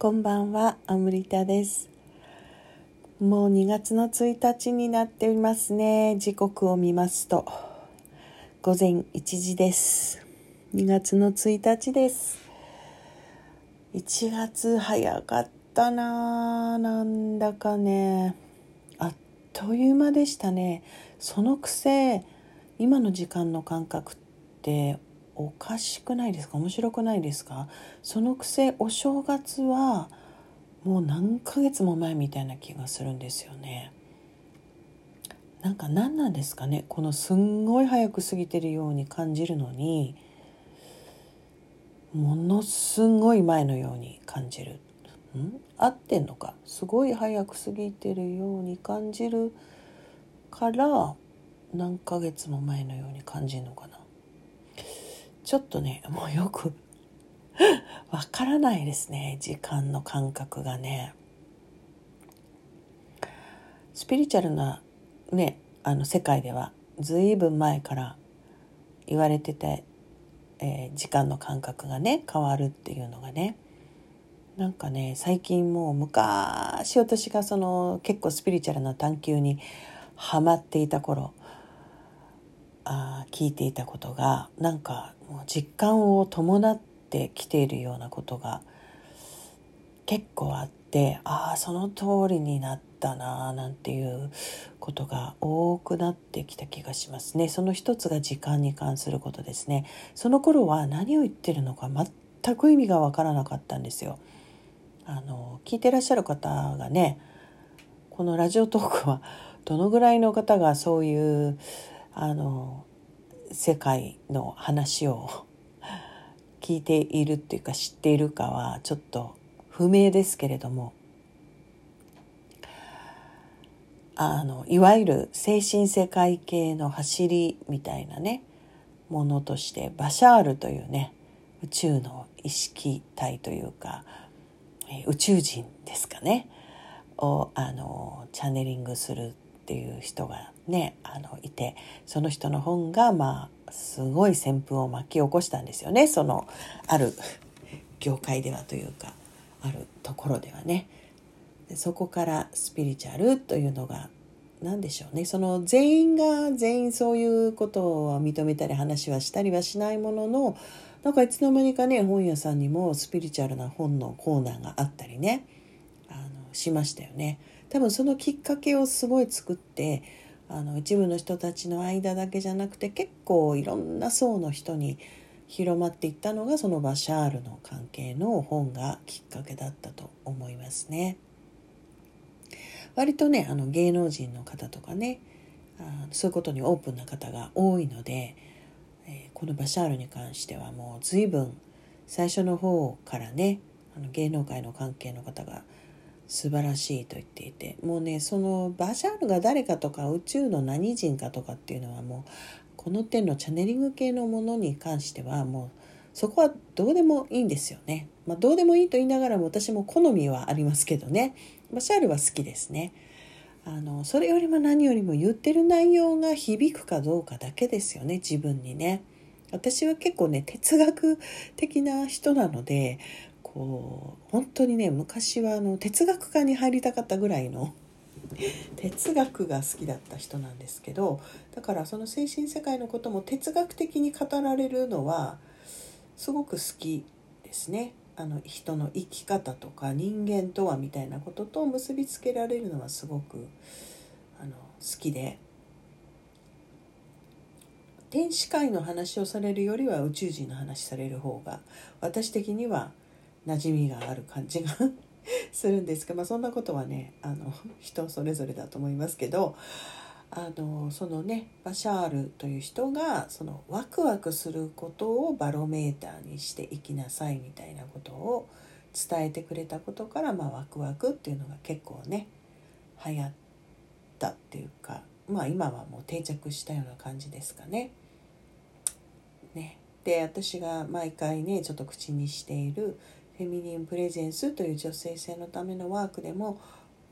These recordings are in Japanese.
こんばんは、アムリタです。もう2月の1日になっていますね。時刻を見ますと、午前1時です。2月の1日です。1月早かったなぁなんだかね。あっという間でしたね。そのくせ、今の時間の感覚っておかしくないですか？面白くないですか？そのくせお正月はもう何ヶ月も前みたいな気がするんですよね。なんか何なんですかね？このすんごい早く過ぎてるように感じるのにものすごい前のように感じる。ん？合ってんのか？すごい早く過ぎてるように感じるから何ヶ月も前のように感じるのかな？ちょっとねもうよく わからないですね時間の感覚がね。スピリチュアルなねあの世界ではずいぶん前から言われてて、えー時間の感覚がね変わるっていうのがね。なんかね最近もう昔私がその結構スピリチュアルな探求にハマっていた頃あ聞いていたことがなんかもう実感を伴ってきているようなことが結構あってああその通りになったなーなんていうことが多くなってきた気がしますね。その一つが時間に関することですね。その頃は何を言ってるのか全く意味がわからなかったんですよ。あの聞いてらっしゃる方がねこのラジオトークはどのぐらいの方がそういうあの世界の話を 聞いているっていうか知っているかはちょっと不明ですけれどもあのいわゆる精神世界系の走りみたいなねものとしてバシャールというね宇宙の意識体というか、え宇宙人ですかねをあのチャネリングするっていう人がねあのいてその人の本がまあすごい旋風を巻き起こしたんですよねそのある業界ではというかあるところではね。でそこからスピリチュアルというのが何でしょうねその全員が全員そういうことは認めたり話はしたりはしないもののなんかいつの間にかね本屋さんにもスピリチュアルな本のコーナーがあったりねあのしましたよね。多分そのきっかけをすごい作ってあの一部の人たちの間だけじゃなくて結構いろんな層の人に広まっていったのがそのバシャールの関係の本がきっかけだったと思いますね。割とねあの芸能人の方とかねあそういうことにオープンな方が多いので、えこのバシャールに関してはもう随分最初の方からねあの芸能界の関係の方が素晴らしいと言っていてもうねそのバシャールが誰かとか宇宙の何人かとかっていうのはもうこの点のチャネリング系のものに関してはもうそこはどうでもいいんですよね。まあ、どうでもいいと言いながらも私も好みはありますけどねバシャールは好きですね。あのそれよりも何よりも言ってる内容が響くかどうかだけですよね自分にね。私は結構ね哲学的な人なのでこう本当にね昔はあの哲学科に入りたかったぐらいの 哲学が好きだった人なんですけどだからその精神世界のことも哲学的に語られるのはすごく好きですね。あの人の生き方とか人間とはみたいなことと結びつけられるのはすごくあの好きで天使界の話をされるよりは宇宙人の話される方が私的には馴染みがある感じが するんですが、まあ、そんなことはねあの人それぞれだと思いますけどあのそのねバシャールという人がそのワクワクすることをバロメーターにしていきなさいみたいなことを伝えてくれたことから、まあ、ワクワクっていうのが結構ね流行ったっていうかまあ今はもう定着したような感じですかね。ねで私が毎回ねちょっと口にしている Feminine Presence という女性性のためのワークでも、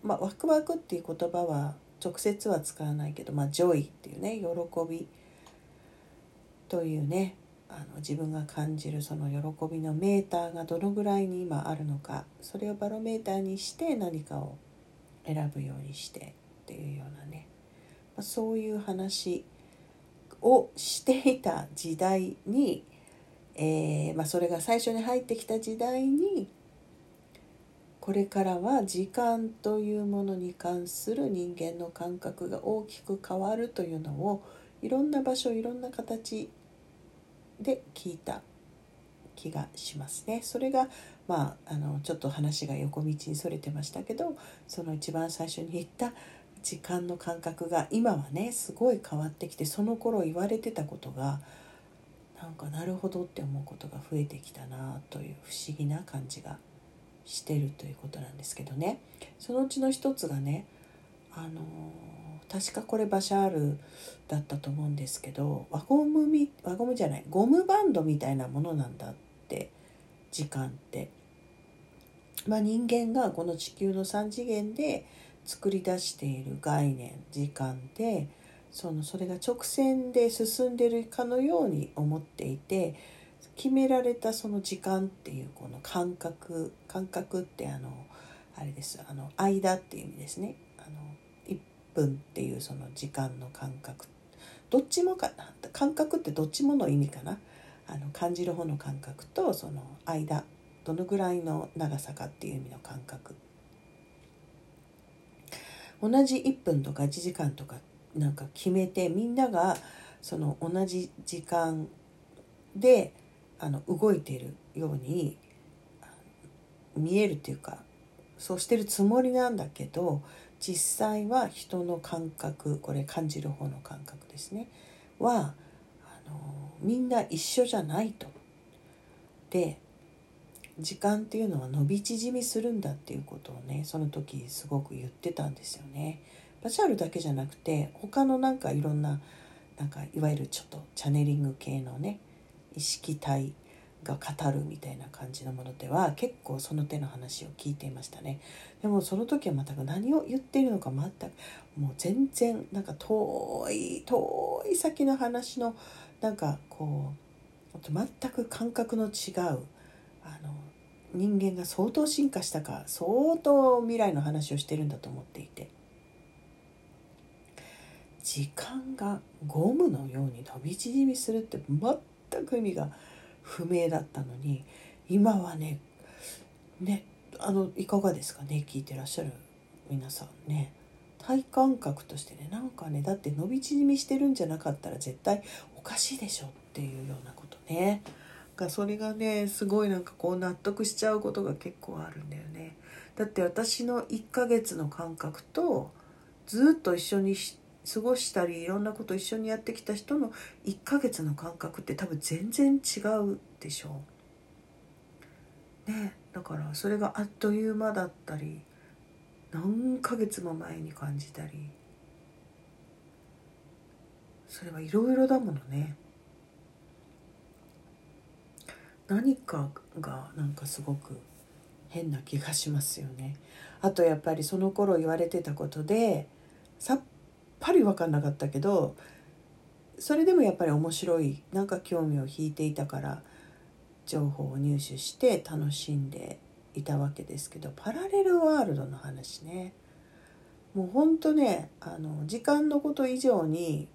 まあ、ワクワクっていう言葉は直接は使わないけど、まあ、 joy っていうね喜びというねあの自分が感じるその喜びのメーターがどのぐらいに今あるのかそれをバロメーターにして何かを選ぶようにしてっていうようなね、まあ、そういう話をしていた時代に、えー、まあ、それが最初に入ってきた時代にこれからは時間というものに関する人間の感覚が大きく変わるというのをいろんな場所いろんな形で聞いた気がしますね。それがまああのちょっと話が横道にそれてましたけどその一番最初に言った時間の感覚が今はねすごい変わってきてその頃言われてたことがなんかなるほどって思うことが増えてきたなという不思議な感じがしてるということなんですけどねそのうちの一つがねあの確かこれバシャールだったと思うんですけど輪ゴムみ輪ゴムじゃないゴムバンドみたいなものなんだって時間って。まあ、人間がこの地球の3次元で作り出している概念時間でそのそれが直線で進んでるかのように思っていて決められたその時間っていうこの感覚感覚ってあのあれですあの間っていう意味ですね。あの1分っていうその時間の感覚。どっちもか感覚ってどっちもの意味かな？あの感じる方の感覚とその間どのぐらいの長さかっていう意味の感覚。同じ1分とか1時間とかっなんか決めてみんながその同じ時間であの動いているように見えるっていうかそうしてるつもりなんだけど実際は人の感覚これ感じる方の感覚ですねはあのみんな一緒じゃないと。で時間っていうのは伸び縮みするんだっていうことをねその時すごく言ってたんですよね。バシャールだけじゃなくて他のなんかいろんななんかいわゆるちょっとチャネリング系のね意識体が語るみたいな感じのものでは結構その手の話を聞いていましたね。でもその時は全く何を言っているのか全くもう全然なんか遠い遠い先の話のなんかこう全く感覚の違うあの人間が相当進化したか相当未来の話をしてるんだと思っていて。時間がゴムのように伸び縮みするって全く意味が不明だったのに今はねねあのいかがですか？ね聞いてらっしゃる皆さんね。体感覚としてねなんかねだって伸び縮みしてるんじゃなかったら絶対おかしいでしょっていうようなことね。がそれがねすごいなんかこう納得しちゃうことが結構あるんだよね。だって私の1ヶ月の感覚とずっと一緒に過ごしたりいろんなこと一緒にやってきた人の1ヶ月の感覚って多分全然違うでしょう。ねだからそれがあっという間だったり何ヶ月も前に感じたりそれはいろいろだものね。何かがなんかすごく変な気がしますよね。あとやっぱりその頃言われてたことでさっぱり分かんなかったけどそれでもやっぱり面白いなんか興味を引いていたから情報を入手して楽しんでいたわけですけどパラレルワールドの話ね。もうほんとねあの時間のこと以上に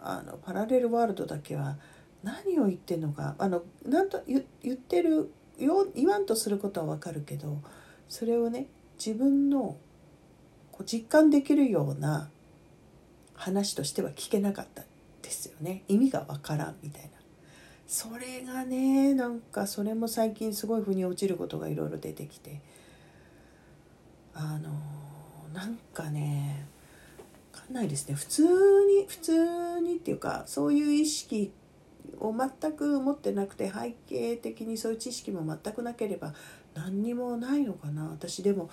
あのパラレルワールドだけは何を言ってんのかあのなんと言ってる言わんとすることはわかるけどそれをね自分のこう実感できるような話としては聞けなかったですよね。意味がわからんみたいな。それがねなんかそれも最近すごい腑に落ちることがいろいろ出てきて。あのなんかねわかんないですね。普通に普通にっていうかそういう意識を全く持ってなくて背景的にそういう知識も全くなければ何にもないのかな。私でも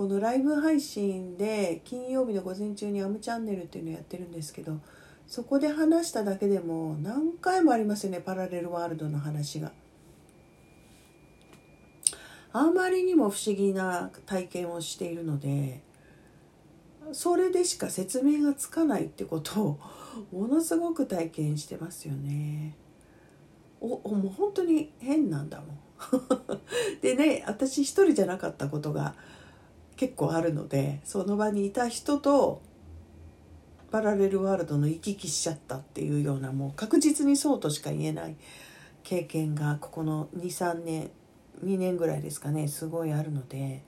このライブ配信で金曜日の午前中に「アムチャンネル」っていうのをやってるんですけどそこで話しただけでも何回もありますよねパラレルワールドの話が。あまりにも不思議な体験をしているのでそれでしか説明がつかないってことをものすごく体験してますよね。おおもう本当に変なんだもん でね私一人じゃなかったことが結構あるのでその場にいた人とパラレルワールドの行き来しちゃったっていうようなもう確実にそうとしか言えない経験がここの23年2年ぐらいですかねすごいあるので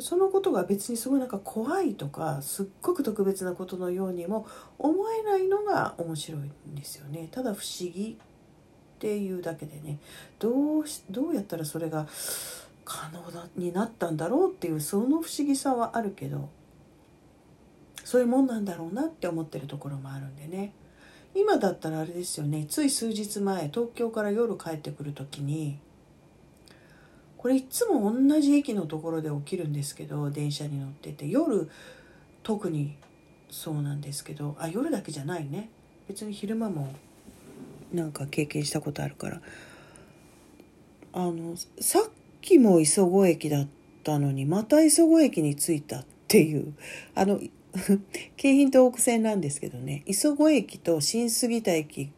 そのことが別にすごいなんか怖いとかすっごく特別なことのようにも思えないのが面白いんですよね。ただ不思議っていうだけでねどうしどうやったらそれが可能だになったんだろうっていうその不思議さはあるけどそういうもんなんだろうなって思ってるところもあるんでね。今だったらあれですよね。つい数日前東京から夜帰ってくる時にこれいつも同じ駅のところで起きるんですけど電車に乗ってて夜特にそうなんですけどあ夜だけじゃないね。別に昼間もなんか経験したことあるから。あのさっきも磯子駅だったのにまた磯子駅に着いたっていう。あの 京浜東北線なんですけどね磯子駅と新杉田駅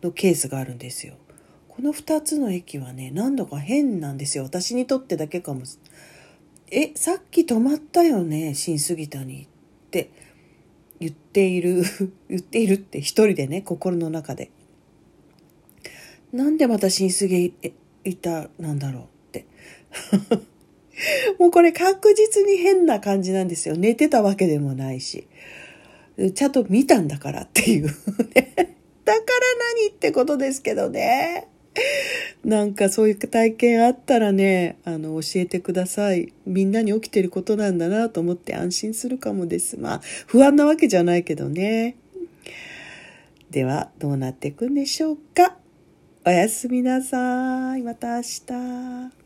のケースがあるんですよ。この2つの駅はね何度か変なんですよ。私にとってだけかも。えさっき止まったよね新杉田にって言っている 言っているって一人でね心の中で。なんでまた新杉田なんだろう。もうこれ確実に変な感じなんですよ寝てたわけでもないしちゃんと見たんだからっていうね だから何ってことですけどねなんかそういう体験あったらね、あの、教えてください。みんなに起きてることなんだなと思って安心するかもです。まあ、不安なわけじゃないけどね。では、どうなっていくんでしょうか。おやすみなさい。また明日。